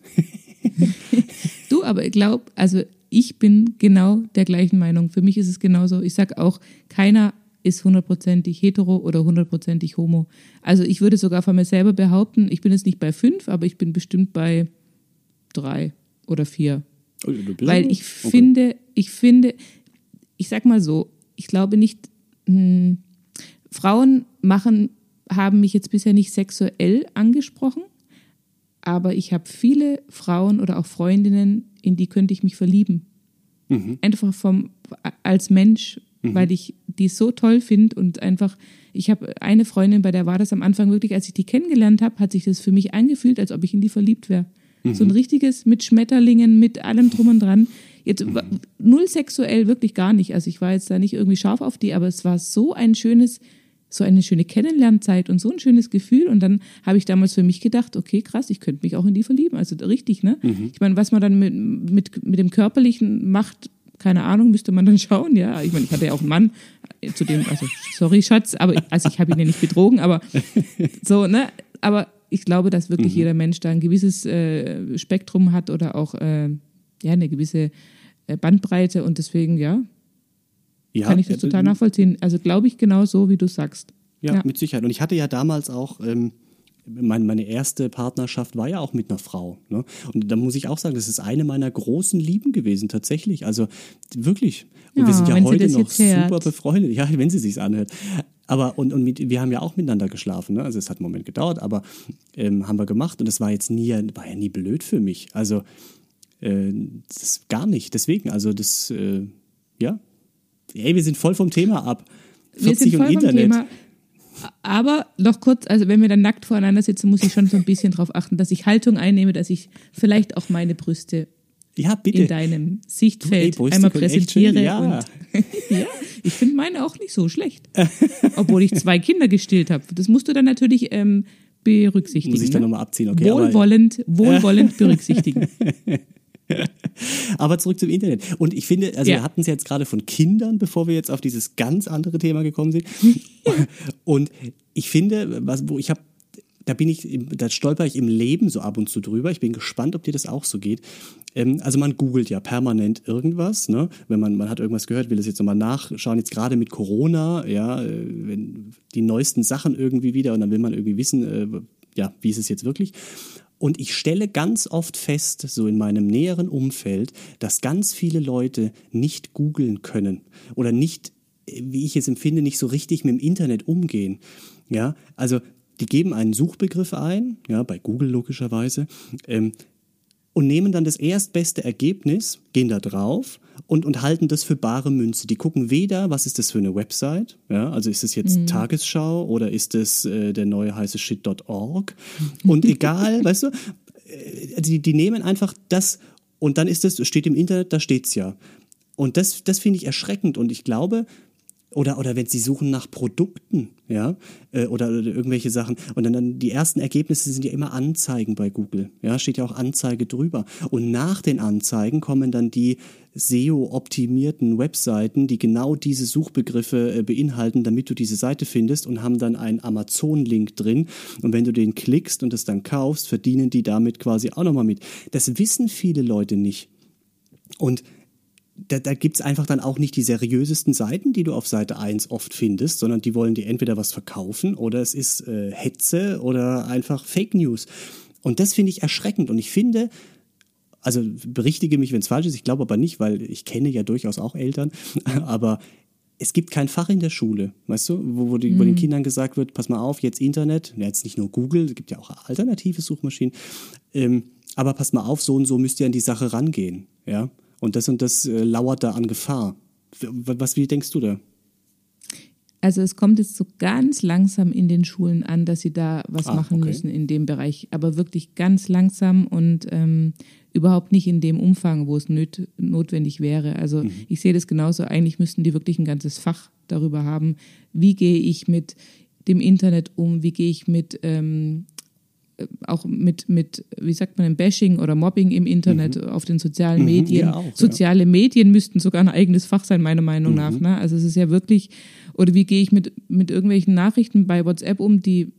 Du, aber ich glaube, also ich bin genau der gleichen Meinung. Für mich ist es genauso. Ich sage auch, keiner ist hundertprozentig hetero oder hundertprozentig homo. Also ich würde sogar von mir selber behaupten, ich bin jetzt nicht bei fünf, aber ich bin bestimmt bei drei oder vier. Weil ich Okay. finde, ich finde, ich sag mal so, ich glaube nicht, hm, Frauen machen, haben mich jetzt bisher nicht sexuell angesprochen, aber ich habe viele Frauen oder auch Freundinnen, in die könnte ich mich verlieben. Einfach vom, als Mensch, weil ich die so toll finde und einfach, ich habe eine Freundin, bei der war das am Anfang wirklich, als ich die kennengelernt habe, hat sich das für mich angefühlt, als ob ich in die verliebt wäre. So ein richtiges mit Schmetterlingen, mit allem drum und dran. Jetzt null sexuell, wirklich gar nicht. Also ich war jetzt da nicht irgendwie scharf auf die, aber es war so ein schönes, so eine schöne Kennenlernzeit und so ein schönes Gefühl. Und dann habe ich damals für mich gedacht, okay, krass, ich könnte mich auch in die verlieben. Also richtig, ne? Ich meine, was man dann mit, mit, mit dem Körperlichen macht, keine Ahnung, müsste man dann [LAUGHS] schauen. Ja, ich meine, ich hatte ja auch einen Mann, äh, zu dem, also sorry, Schatz, aber also ich habe ihn ja nicht betrogen, aber [LAUGHS] so, ne? Aber ich glaube, dass wirklich jeder Mensch da ein gewisses äh, Spektrum hat oder auch äh, ja eine gewisse äh, Bandbreite und deswegen ja, Ja, kann ich das äh, total nachvollziehen. Also glaube ich genau so, wie du sagst. Ja, Ja. mit Sicherheit. Und ich hatte ja damals auch, ähm, mein, meine erste Partnerschaft war ja auch mit einer Frau. Ne? Und da muss ich auch sagen, das ist eine meiner großen Lieben gewesen, tatsächlich. Also wirklich. Und wir Ja, sind ja heute noch super befreundet. Ja, wenn sie sich's anhört. Aber und, und mit, wir haben ja auch miteinander geschlafen. Ne? Also es hat einen Moment gedauert, aber ähm, haben wir gemacht. Und das war jetzt nie, war ja nie blöd für mich. Also äh, das gar nicht. Deswegen, also das, äh, ja. Ey, wir sind voll vom Thema ab. 40 Wir sind und Internet. Thema. Aber noch kurz, also wenn wir dann nackt voreinander sitzen, muss ich schon so ein bisschen darauf achten, dass ich Haltung einnehme, dass ich vielleicht auch meine Brüste Ja, bitte. in deinem Sichtfeld Ey, Brüste einmal echt schön, präsentiere. ja. Und, [LAUGHS] ja, ich finde meine auch nicht so schlecht. Obwohl ich zwei Kinder gestillt habe. Das musst du dann natürlich ähm, berücksichtigen. Muss ich dann ne? nochmal abziehen, okay? Wohlwollend, wohlwollend [LAUGHS] berücksichtigen. [LAUGHS] aber zurück zum Internet. Und ich finde, also Ja. wir hatten es jetzt gerade von Kindern, bevor wir jetzt auf dieses ganz andere Thema gekommen sind. [LAUGHS] und ich finde, was, wo ich habe, da bin ich, da stolper ich im Leben so ab und zu drüber. Ich bin gespannt, ob dir das auch so geht. Ähm, also man googelt ja permanent irgendwas, ne? Wenn man, man hat irgendwas gehört, will das jetzt nochmal nachschauen, jetzt gerade mit Corona, ja, äh, wenn die neuesten Sachen irgendwie wieder und dann will man irgendwie wissen, äh, ja, wie ist es jetzt wirklich? Und ich stelle ganz oft fest, so in meinem näheren Umfeld, dass ganz viele Leute nicht googeln können oder nicht, wie ich es empfinde, nicht so richtig mit dem Internet umgehen. Ja, also die geben einen Suchbegriff ein, ja, bei Google logischerweise, ähm, und nehmen dann das erstbeste Ergebnis, gehen da drauf und, und halten das für bare Münze. Die gucken weder, was ist das für eine Website, ja, also ist das jetzt Tagesschau oder ist das äh, der neue heiße Shit.org [LAUGHS] und egal, weißt du, äh, die, die nehmen einfach das und dann ist das, steht im Internet, da steht's ja. Und das, das finde ich erschreckend und ich glaube, oder, oder wenn sie suchen nach Produkten, ja, äh, oder, oder irgendwelche Sachen. Und dann, dann die ersten Ergebnisse sind ja immer Anzeigen bei Google. Ja, steht ja auch Anzeige drüber. Und nach den Anzeigen kommen dann die SEO-optimierten Webseiten, die genau diese Suchbegriffe äh, beinhalten, damit du diese Seite findest und haben dann einen Amazon-Link drin. Und wenn du den klickst und es dann kaufst, verdienen die damit quasi auch nochmal mit. Das wissen viele Leute nicht. Und da, da gibt's einfach dann auch nicht die seriösesten Seiten, die du auf Seite 1 oft findest, sondern die wollen dir entweder was verkaufen oder es ist äh, Hetze oder einfach Fake News. Und das finde ich erschreckend. Und ich finde, also berichtige mich, wenn es falsch ist, ich glaube aber nicht, weil ich kenne ja durchaus auch Eltern, [LAUGHS] aber es gibt kein Fach in der Schule, weißt du, wo, wo, die, wo den Kindern gesagt wird, pass mal auf, jetzt Internet, jetzt nicht nur Google, es gibt ja auch alternative Suchmaschinen, ähm, aber pass mal auf, so und so müsst ihr an die Sache rangehen, ja, und das und das äh, lauert da an Gefahr. Was, wie denkst du da? Also es kommt jetzt so ganz langsam in den Schulen an, dass sie da was Ah, machen okay. müssen in dem Bereich, aber wirklich ganz langsam und ähm, überhaupt nicht in dem Umfang, wo es nöt notwendig wäre. Also Mhm. ich sehe das genauso. Eigentlich müssten die wirklich ein ganzes Fach darüber haben, wie gehe ich mit dem Internet um, wie gehe ich mit ähm, äh, auch mit, mit, wie sagt man, Bashing oder Mobbing im Internet auf den sozialen Medien. Mhm. ja, auch, ja. Soziale Medien müssten sogar ein eigenes Fach sein, meiner Meinung nach. Mhm. Ne? Also es ist ja wirklich, oder wie gehe ich mit, mit irgendwelchen Nachrichten bei WhatsApp um, die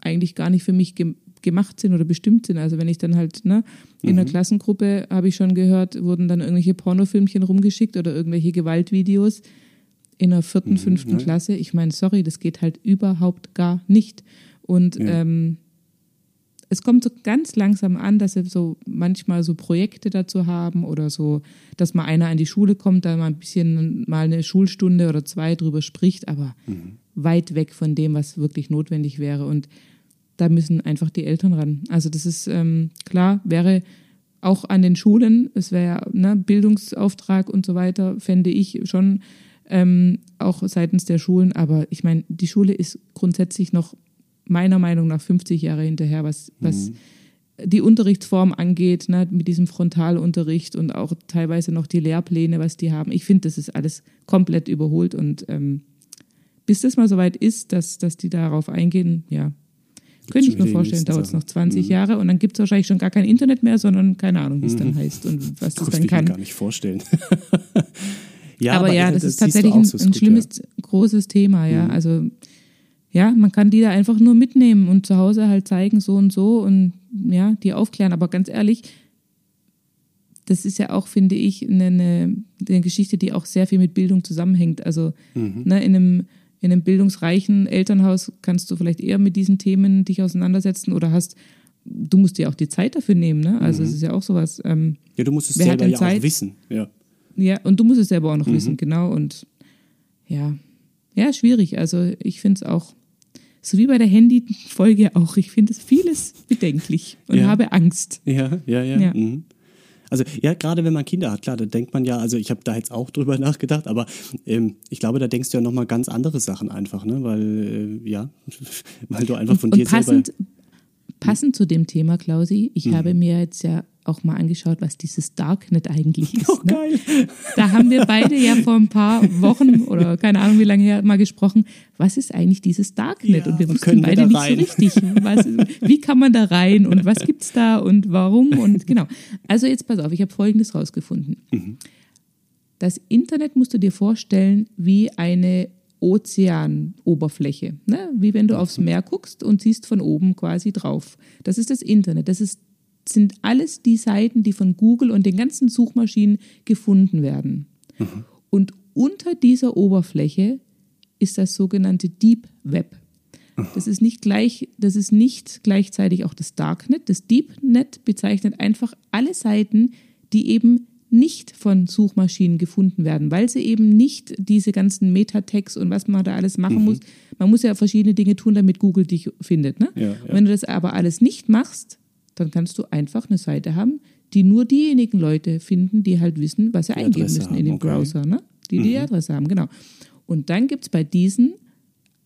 eigentlich gar nicht für mich ge gemacht sind oder bestimmt sind. Also wenn ich dann halt, ne, in Mhm. einer Klassengruppe, habe ich schon gehört, wurden dann irgendwelche Pornofilmchen rumgeschickt oder irgendwelche Gewaltvideos in der vierten, fünften Klasse. Ich meine, sorry, das geht halt überhaupt gar nicht. Und Ja. ähm, es kommt so ganz langsam an, dass sie so manchmal so Projekte dazu haben oder so, dass mal einer an die Schule kommt, da mal ein bisschen mal eine Schulstunde oder zwei drüber spricht, aber weit weg von dem, was wirklich notwendig wäre. Und da müssen einfach die Eltern ran. Also das ist ähm, klar, wäre auch an den Schulen, es wäre ja ne, Bildungsauftrag und so weiter, fände ich schon ähm, auch seitens der Schulen. Aber ich meine, die Schule ist grundsätzlich noch meiner Meinung nach 50 Jahre hinterher, was, was die Unterrichtsform angeht, ne, mit diesem Frontalunterricht und auch teilweise noch die Lehrpläne, was die haben. Ich finde, das ist alles komplett überholt und ähm, bis das mal soweit ist, dass, dass die darauf eingehen, ja, könnte ich mir vorstellen, dauert es noch 20 mhm. Jahre und dann gibt es wahrscheinlich schon gar kein Internet mehr, sondern keine Ahnung, wie es mhm. dann heißt und was das, das dann kann. Ich mir gar nicht vorstellen. [LAUGHS] ja, aber, aber, ja, das, das ist tatsächlich ein, so ein gut, schlimmes, ja. großes Thema, ja. Mhm. Also ja, man kann die da einfach nur mitnehmen und zu Hause halt zeigen, so und so und ja, die aufklären. Aber ganz ehrlich, das ist ja auch, finde ich, eine, eine, eine Geschichte, die auch sehr viel mit Bildung zusammenhängt. Also mhm. ne, in einem in einem bildungsreichen Elternhaus kannst du vielleicht eher mit diesen Themen dich auseinandersetzen oder hast, du musst dir auch die Zeit dafür nehmen, ne? Also mhm. es ist ja auch sowas. Ähm, ja, du musst es selber ja Zeit? auch wissen, ja. Ja, und du musst es selber auch noch mhm. wissen, genau. Und ja, ja, schwierig. Also ich finde es auch, so wie bei der Handy-Folge auch, ich finde es vieles bedenklich und ja. habe Angst. Ja, ja, ja. ja. Mhm. Also ja, gerade wenn man Kinder hat, klar, da denkt man ja, also ich habe da jetzt auch drüber [LAUGHS] nachgedacht, aber ähm, ich glaube, da denkst du ja nochmal ganz andere Sachen einfach, ne? Weil, äh, ja, [LAUGHS] weil du einfach von und, dir und passend, selber. Passend zu dem Thema, Klausi, ich mhm. habe mir jetzt ja auch mal angeschaut, was dieses Darknet eigentlich [LAUGHS] ist. Oh, ne? geil. Da haben wir beide ja vor ein paar Wochen oder keine Ahnung wie lange her mal gesprochen, was ist eigentlich dieses Darknet? Ja, und wir wussten beide wir nicht so richtig, was, wie kann man da rein und was gibt es da und warum und genau. Also jetzt pass auf, ich habe Folgendes rausgefunden. Mhm. Das Internet musst du dir vorstellen wie eine Ozeanoberfläche, ne? wie wenn du aufs Meer guckst und siehst von oben quasi drauf. Das ist das Internet. Das ist sind alles die Seiten, die von Google und den ganzen Suchmaschinen gefunden werden. Mhm. Und unter dieser Oberfläche ist das sogenannte Deep Web. Das ist nicht gleich, das ist nicht gleichzeitig auch das Darknet. Das Deepnet bezeichnet einfach alle Seiten, die eben nicht von Suchmaschinen gefunden werden, weil sie eben nicht diese ganzen Metatext und was man da alles machen mhm. muss. Man muss ja verschiedene Dinge tun, damit Google dich findet. Ne? Ja, ja. Wenn du das aber alles nicht machst, dann kannst du einfach eine Seite haben, die nur diejenigen Leute finden, die halt wissen, was sie die eingeben Adresse müssen haben, in dem okay. Browser, ne? die mhm. die Adresse haben, genau. Und dann gibt es bei diesen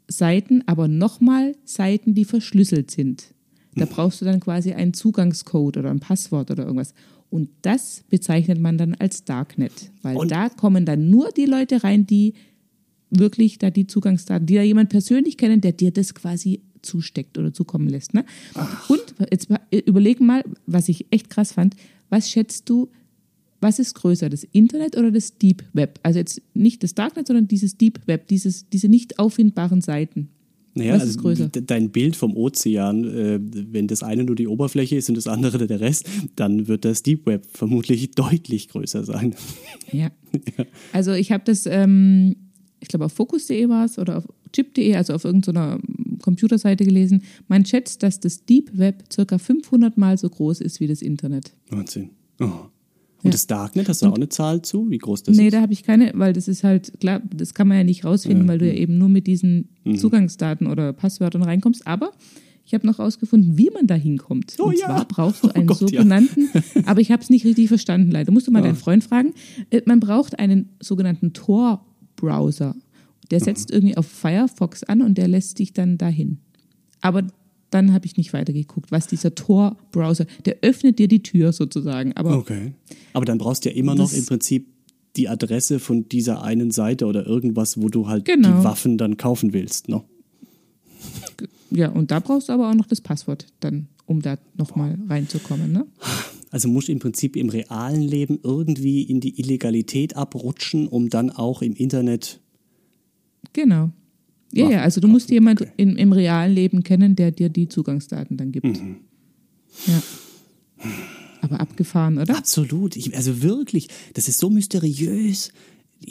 Seiten aber nochmal Seiten, die verschlüsselt sind. Da mhm. brauchst du dann quasi einen Zugangscode oder ein Passwort oder irgendwas. Und das bezeichnet man dann als Darknet, weil Und da kommen dann nur die Leute rein, die wirklich da die Zugangsdaten, die da jemand persönlich kennen, der dir das quasi zusteckt oder zukommen lässt. Ne? Und jetzt überlegen mal, was ich echt krass fand, was schätzt du, was ist größer, das Internet oder das Deep Web? Also jetzt nicht das Darknet, sondern dieses Deep Web, dieses, diese nicht auffindbaren Seiten. Naja, Was ist also dein Bild vom Ozean, äh, wenn das eine nur die Oberfläche ist und das andere der Rest, dann wird das Deep Web vermutlich [LAUGHS] deutlich größer sein. Ja. [LAUGHS] ja. Also ich habe das, ähm, ich glaube auf Focus.de war es oder auf chip.de, also auf irgendeiner Computerseite gelesen, man schätzt, dass das Deep Web circa 500 Mal so groß ist wie das Internet. Wahnsinn. Oh. Und ja. das Darknet, hast du auch eine Zahl zu, wie groß das nee, ist? Nee, da habe ich keine, weil das ist halt, klar, das kann man ja nicht rausfinden, ja. weil du ja eben nur mit diesen mhm. Zugangsdaten oder Passwörtern reinkommst. Aber ich habe noch rausgefunden, wie man da hinkommt. Oh, und ja. zwar brauchst du [LAUGHS] oh einen oh Gott, sogenannten, ja. [LAUGHS] aber ich habe es nicht richtig verstanden, leider. Musst du mal oh. deinen Freund fragen. Äh, man braucht einen sogenannten Tor-Browser. Der setzt mhm. irgendwie auf Firefox an und der lässt dich dann dahin. Aber dann habe ich nicht weitergeguckt, was dieser Tor-Browser, der öffnet dir die Tür sozusagen. Aber okay. Aber dann brauchst du ja immer noch im Prinzip die Adresse von dieser einen Seite oder irgendwas, wo du halt genau. die Waffen dann kaufen willst, ne? Ja, und da brauchst du aber auch noch das Passwort dann, um da nochmal reinzukommen, ne? Also musst du im Prinzip im realen Leben irgendwie in die Illegalität abrutschen, um dann auch im Internet Genau. Ja, ja, also du musst jemanden okay. im, im realen Leben kennen, der dir die Zugangsdaten dann gibt. Mhm. Ja. Aber abgefahren, oder? Absolut. Ich, also wirklich, das ist so mysteriös.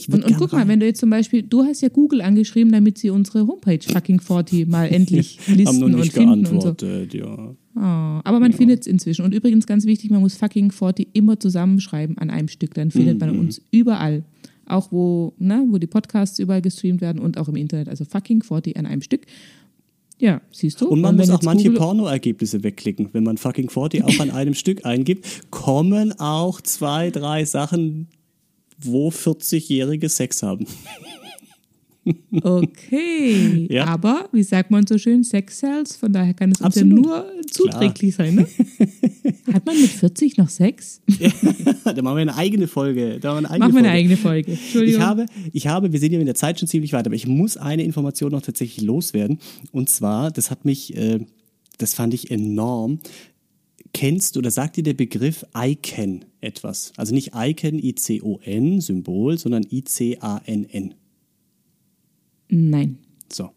und, und guck mal, wenn du jetzt zum Beispiel, du hast ja Google angeschrieben, damit sie unsere Homepage fucking 40 mal [LAUGHS] endlich listen und finden und so. Ja. Oh, aber man ja. findet es inzwischen. Und übrigens ganz wichtig, man muss fucking 40 immer zusammenschreiben an einem Stück. Dann findet mhm. man uns überall auch wo, ne, wo die Podcasts überall gestreamt werden und auch im Internet. Also fucking 40 an einem Stück. Ja, siehst du. Und man muss auch manche Porno-Ergebnisse wegklicken. Wenn man fucking 40 auch an einem Stück eingibt, kommen auch zwei, drei Sachen, wo 40-Jährige Sex haben. Okay, [LAUGHS] Ja. aber wie sagt man so schön, Sex sells, von daher kann es uns ja nur zuträglich sein. Ne? [LAUGHS] Hat man mit 40 noch Sex? [LAUGHS] da machen wir eine eigene Folge. Da machen wir eine eigene Machen wir eine Folge. eigene Folge. Entschuldigung. Ich habe, ich habe, wir sind ja in der Zeit schon ziemlich weit, aber ich muss eine Information noch tatsächlich loswerden. Und zwar, das hat mich, äh, das fand ich enorm. Kennst oder sagt dir der Begriff ICANN etwas? Also nicht ICANN, I-C-O-N, Symbol, sondern I-C-A-N-N. Nein. So.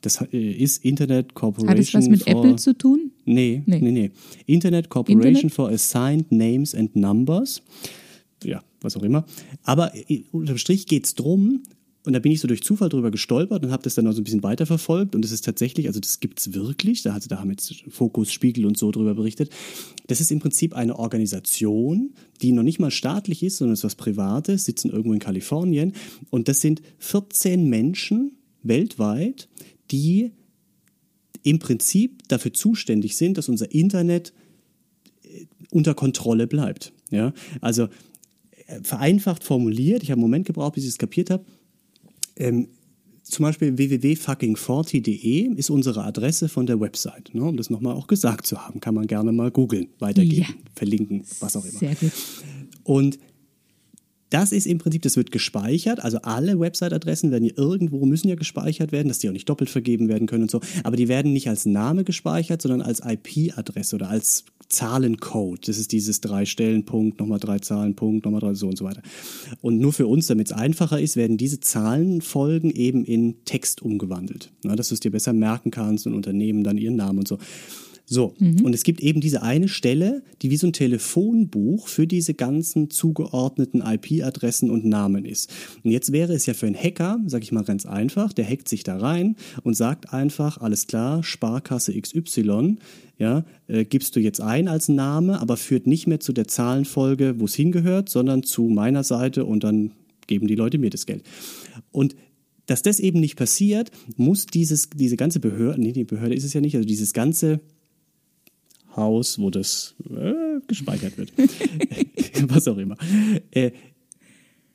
Das äh, ist Internet Corporation Hat es was mit Apple zu tun? Nee, nee, Nee. nee. Internet Corporation Internet? for Assigned Names and Numbers. Ja, was auch immer. Aber äh, unterm Strich geht's drum, und da bin ich so durch Zufall drüber gestolpert und habe das dann noch so ein bisschen weiterverfolgt. Und das ist tatsächlich, also das gibt's wirklich, da, also da haben jetzt Fokus, Spiegel und so drüber berichtet. Das ist im Prinzip eine Organisation, die noch nicht mal staatlich ist, sondern es ist was Privates, sitzen irgendwo in Kalifornien. Und das sind 14 Menschen weltweit, die im Prinzip dafür zuständig sind, dass unser Internet äh, unter Kontrolle bleibt. Ja? Also äh, vereinfacht formuliert, ich habe einen Moment gebraucht, bis ich es kapiert habe. Ähm, zum Beispiel www.fucking40.de ist unsere Adresse von der Website. Ne? Um das nochmal auch gesagt zu haben, kann man gerne mal googeln, weitergeben, Ja. verlinken, was auch immer. Sehr gut. Und das ist im Prinzip, das wird gespeichert. Also alle Website-Adressen werden ja irgendwo, müssen ja gespeichert werden, dass die auch nicht doppelt vergeben werden können und so. Aber die werden nicht als Name gespeichert, sondern als IP-Adresse oder als Zahlencode. Das ist dieses drei Stellen Punkt, nochmal drei Zahlen Punkt, nochmal drei so und so weiter. Und nur für uns, damit es einfacher ist, werden diese Zahlenfolgen eben in Text umgewandelt. Na, dass du es dir besser merken kannst und Unternehmen dann ihren Namen und so. So, und es gibt eben diese eine Stelle, die wie so ein Telefonbuch für diese ganzen zugeordneten IP-Adressen und Namen ist. Und jetzt wäre es ja für einen Hacker, sag ich mal ganz einfach, der hackt sich da rein und sagt einfach, alles klar, Sparkasse XY, ja, äh, gibst du jetzt ein als Name, aber führt nicht mehr zu der Zahlenfolge, wo es hingehört, sondern zu meiner Seite und dann geben die Leute mir das Geld. Und dass das eben nicht passiert, muss dieses, diese ganze Behörde, nee, die Behörde ist es ja nicht, also dieses ganze Haus, wo das äh, gespeichert wird. [LAUGHS] Was auch immer. Äh,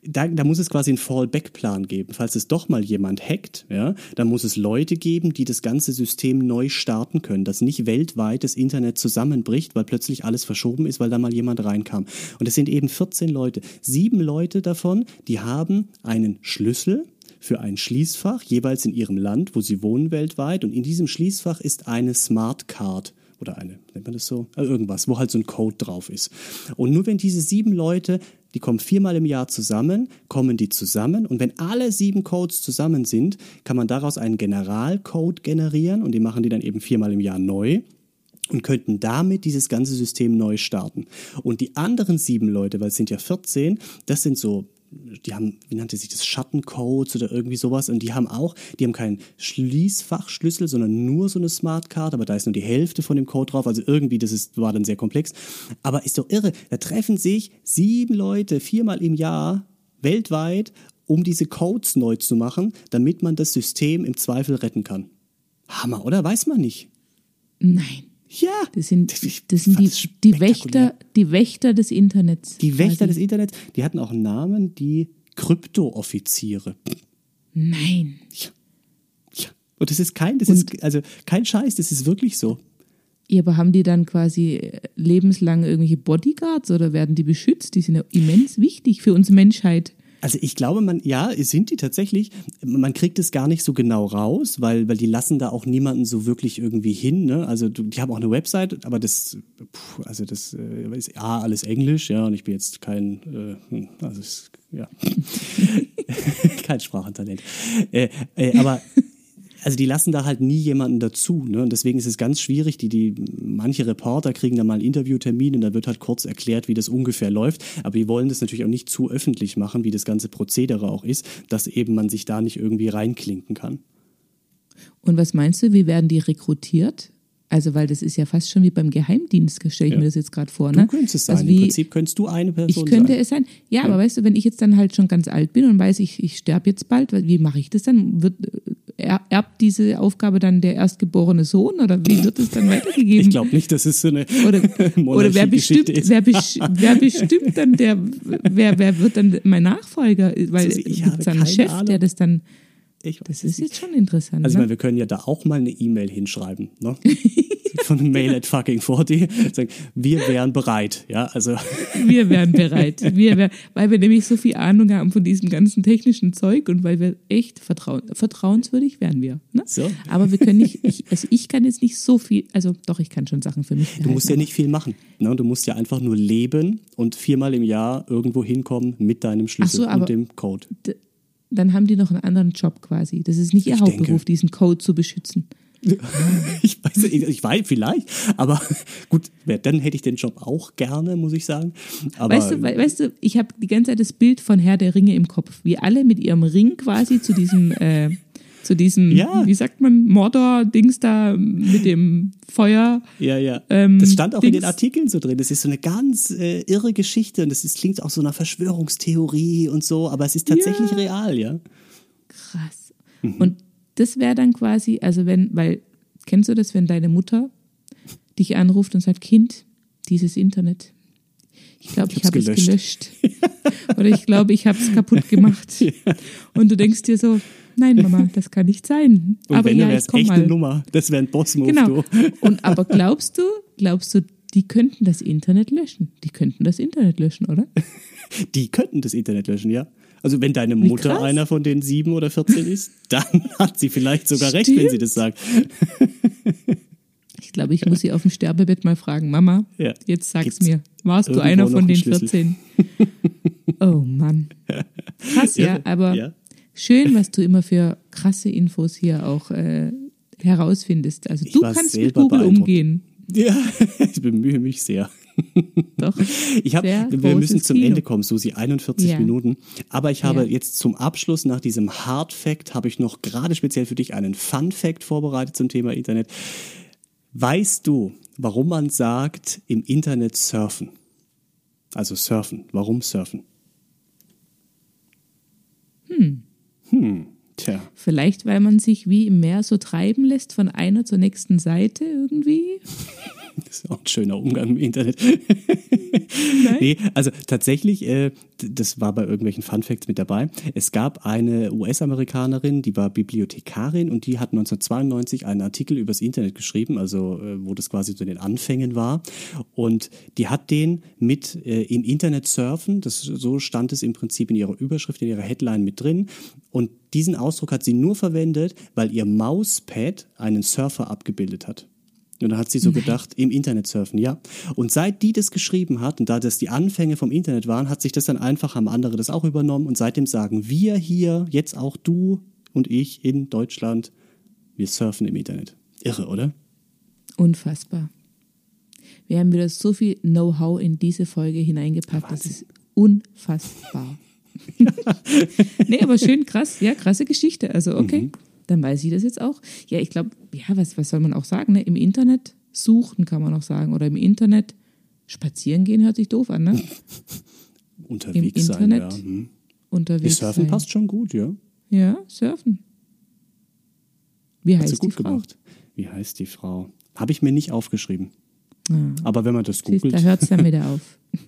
da, da muss es quasi einen Fallback-Plan geben. Falls es doch mal jemand hackt, ja, dann muss es Leute geben, die das ganze System neu starten können, dass nicht weltweit das Internet zusammenbricht, weil plötzlich alles verschoben ist, weil da mal jemand reinkam. Und es sind eben 14 Leute. Sieben Leute davon, die haben einen Schlüssel für ein Schließfach, jeweils in ihrem Land, wo sie wohnen weltweit. Und in diesem Schließfach ist eine Smart Card oder eine, nennt man das so? Äh, irgendwas, wo halt so ein Code drauf ist. Und nur wenn diese sieben Leute, die kommen viermal im Jahr zusammen, kommen die zusammen und wenn alle sieben Codes zusammen sind, kann man daraus einen Generalcode generieren und die machen die dann eben viermal im Jahr neu und könnten damit dieses ganze System neu starten. Und die anderen sieben Leute, weil es sind ja 14, das sind so die haben, wie nannte sich das, Schattencodes oder irgendwie sowas. Und die haben auch, die haben keinen Schließfachschlüssel, sondern nur so eine Smartcard, aber da ist nur die Hälfte von dem Code drauf. Also irgendwie, das ist, war dann sehr komplex. Aber ist doch irre. Da treffen sich sieben Leute viermal im Jahr weltweit, um diese Codes neu zu machen, damit man das System im Zweifel retten kann. Hammer, oder? Weiß man nicht. Nein. Ja. Das sind, das sind die, die. Wächter, die Wächter des Internets. Die Wächter des quasi. Internets, die hatten auch einen Namen, die Krypto-Offiziere. Nein. Ja. Ja. Und das ist kein, das ist, also kein Scheiß, das ist wirklich so. Ja, aber haben die dann quasi äh, lebenslang irgendwelche Bodyguards oder werden die beschützt? Die sind ja immens wichtig für uns Menschheit. Also ich glaube, man, ja, sind die tatsächlich. Man kriegt es gar nicht so genau raus, weil, weil die lassen da auch niemanden so wirklich irgendwie hin. Ne? Also die haben auch eine Website, aber das, puh, also das äh, ist ja alles Englisch, ja, und ich bin jetzt kein, äh, hm, also es, ja, [LAUGHS] kein Sprachentalent. Äh, äh, aber also die lassen da halt nie jemanden dazu. Ne? Und deswegen ist es ganz schwierig. Die, die, manche Reporter kriegen da mal einen Interviewtermin und da wird halt kurz erklärt, wie das ungefähr läuft. Aber die wollen das natürlich auch nicht zu öffentlich machen, wie das ganze Prozedere auch ist, dass eben man sich da nicht irgendwie reinklinken kann. Und was meinst du, wie werden die rekrutiert? Also, weil das ist ja fast schon wie beim Geheimdienst, stelle ich Ja. mir das jetzt gerade vor. Du Ne? könntest es sein. Also Im wie, Prinzip könntest du eine Person ich könnte sein. es sein. Ja, aber weißt du, wenn ich jetzt dann halt schon ganz alt bin und weiß, ich, ich sterbe jetzt bald, wie mache ich das dann? Wird, äh, er- erbt diese Aufgabe dann der erstgeborene Sohn oder wie wird es dann weitergegeben? Ich glaube nicht, dass es so eine oder, [LAUGHS] oder wer bestimmt, ist. wer, besch, wer bestimmt dann der, wer, wer wird dann mein Nachfolger? Weil Susi, ich gibt habe es einen Chef, Ahnung. der das dann Ich Das ist nicht. jetzt schon interessant. Also ich ne? meine, wir können ja da auch mal eine E-Mail hinschreiben, ne? [LAUGHS] Von Mail at fucking 40. Sagen, wir wären bereit, ja, also [LAUGHS] Wir wären bereit. Wir wär, weil wir nämlich so viel Ahnung haben von diesem ganzen technischen Zeug und weil wir echt vertrauen, vertrauenswürdig wären wir. Ne? So. Aber wir können nicht, ich, also ich kann jetzt nicht so viel, also doch, ich kann schon Sachen für mich du musst ja behalten, nicht viel machen. Ne? Du musst ja einfach nur leben und viermal im Jahr irgendwo hinkommen mit deinem Schlüssel so, und dem Code. Dann haben die noch einen anderen Job quasi. Das ist nicht ihr Ich Hauptberuf, denke. diesen Code zu beschützen. [LAUGHS] Ich weiß, ich, weiß vielleicht, aber [LAUGHS] gut, dann hätte ich den Job auch gerne, muss ich sagen. Aber Weißt du, we- weißt du, ich habe die ganze Zeit das Bild von Herr der Ringe im Kopf, wie alle mit ihrem Ring quasi zu diesem, äh, zu diesem, Ja. wie sagt man, Mordor-Dings da mit dem Feuer. Ja, ja. Ähm, das stand auch in den Dings. Artikeln so drin. Das ist so eine ganz äh, irre Geschichte und das ist, klingt auch so nach Verschwörungstheorie und so, aber es ist tatsächlich Ja. real, ja. Krass. Und das wäre dann quasi, also wenn, weil, kennst du das, wenn deine Mutter dich anruft und sagt, Kind, dieses Internet, ich glaube, Ich ich, habe es gelöscht. Oder ich glaube, ich habe es kaputt [LAUGHS] gemacht. Und du denkst dir so, nein, Mama, das kann nicht sein. Und aber wenn, dann ja, wäre es komm echt mal. eine Nummer. Das wäre ein Boss-Move, Genau. Und aber glaubst du, glaubst du, die könnten das Internet löschen? Die könnten das Internet löschen, oder? Die könnten das Internet löschen, ja. Also wenn deine Mutter einer von den sieben oder 14 ist, [LAUGHS] dann hat sie vielleicht sogar recht, wenn sie Stimmt. das sagt. Ich glaube, ich muss sie auf dem Sterbebett mal fragen, Mama, Ja. jetzt sag's Gibt's mir, warst du einer von den Schlüssel? 14? Oh Mann. [LAUGHS] Krass, ja, Irre, aber ja. Schön, was du immer für krasse Infos hier auch äh, herausfindest. Also Ich du kannst mit Google umgehen. Ja, [LAUGHS] ich bemühe mich sehr. Doch. [LAUGHS] Ich hab, Sehr wir müssen zum Kino. Ende kommen, Susi, 41 Ja. Minuten. Aber ich habe Ja. jetzt zum Abschluss nach diesem Hard Fact, habe ich noch gerade speziell für dich einen Fun Fact vorbereitet zum Thema Internet. Weißt du, warum man sagt, im Internet surfen? Also surfen. Warum surfen? Hm. Hm. Tja. Vielleicht, weil man sich wie im Meer so treiben lässt von einer zur nächsten Seite irgendwie. [LAUGHS] [LAUGHS] Das ist auch ein schöner Umgang im Internet. Nein? Nee, also tatsächlich, äh, das war bei irgendwelchen Funfacts mit dabei. Es gab eine US-Amerikanerin, die war Bibliothekarin und die hat 1992 einen Artikel übers Internet geschrieben, also äh, wo das quasi zu den Anfängen war. Und die hat den mit äh, im Internet surfen, das, so stand es im Prinzip in ihrer Überschrift, in ihrer Headline mit drin. Und diesen Ausdruck hat sie nur verwendet, weil ihr Mauspad einen Surfer abgebildet hat. Und dann hat sie so gedacht, im Internet surfen, ja. Und seit die das geschrieben hat und da das die Anfänge vom Internet waren, hat sich das dann einfach, haben andere das auch übernommen und seitdem sagen wir hier, jetzt auch du und ich in Deutschland, wir surfen im Internet. Irre, oder? Unfassbar. Wir haben wieder so viel Know-how in diese Folge hineingepackt. Das ist unfassbar. [LAUGHS] nee, aber schön krass. Ja, krasse Geschichte. Also, okay, dann weiß ich das jetzt auch. Ja, ich glaube, ja, was, was soll man auch sagen? Ne? Im Internet suchen kann man auch sagen. Oder im Internet spazieren gehen hört sich doof an, ne? [LAUGHS] Unterwegs sein, Internet ja. Hm. Unterwegs. Surfen sein. passt schon gut, ja. Ja, surfen. Wie Hat sie heißt die gut Frau? gemacht. Wie heißt die Frau? Habe ich mir nicht aufgeschrieben. Ah. Aber wenn man das Siehst, googelt. da hört es dann wieder auf.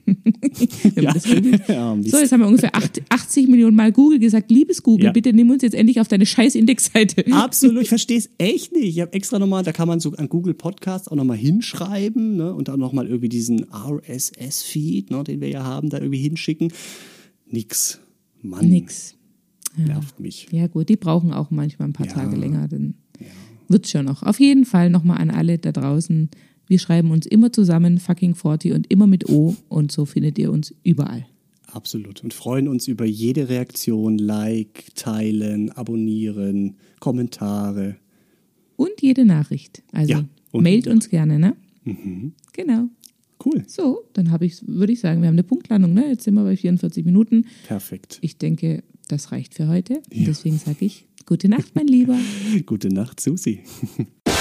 [LAUGHS] Ja, Mist. [LAUGHS] So, jetzt haben wir ungefähr acht- 80 Millionen Mal Google gesagt, liebes Google, Ja. bitte nimm uns jetzt endlich auf deine scheiß Indexseite. Absolut, ich verstehe es echt nicht. Ich habe extra nochmal, da kann man so an Google Podcasts auch nochmal hinschreiben ne, und auch nochmal irgendwie diesen RSS-Feed, ne, den wir ja haben, da irgendwie hinschicken. Nix. Mann, Nix. nervt mich. Ja gut, die brauchen auch manchmal ein paar Ja. Tage länger, dann wird's schon noch. Auf jeden Fall nochmal an alle da draußen. Wir schreiben uns immer zusammen, fucking 40 und immer mit O und so findet ihr uns überall. Absolut. Und freuen uns über jede Reaktion, Like, teilen, abonnieren, Kommentare. Und jede Nachricht. Also Ja, mailt uns gerne, ne? Genau. Cool. So, dann habe ich, würde ich sagen, wir haben eine Punktlandung, ne? Jetzt sind wir bei 44 Minuten. Perfekt. Ich denke, das reicht für heute. Und deswegen sage ich, gute Nacht, mein Lieber. [LAUGHS] Gute Nacht, Susi. [LAUGHS]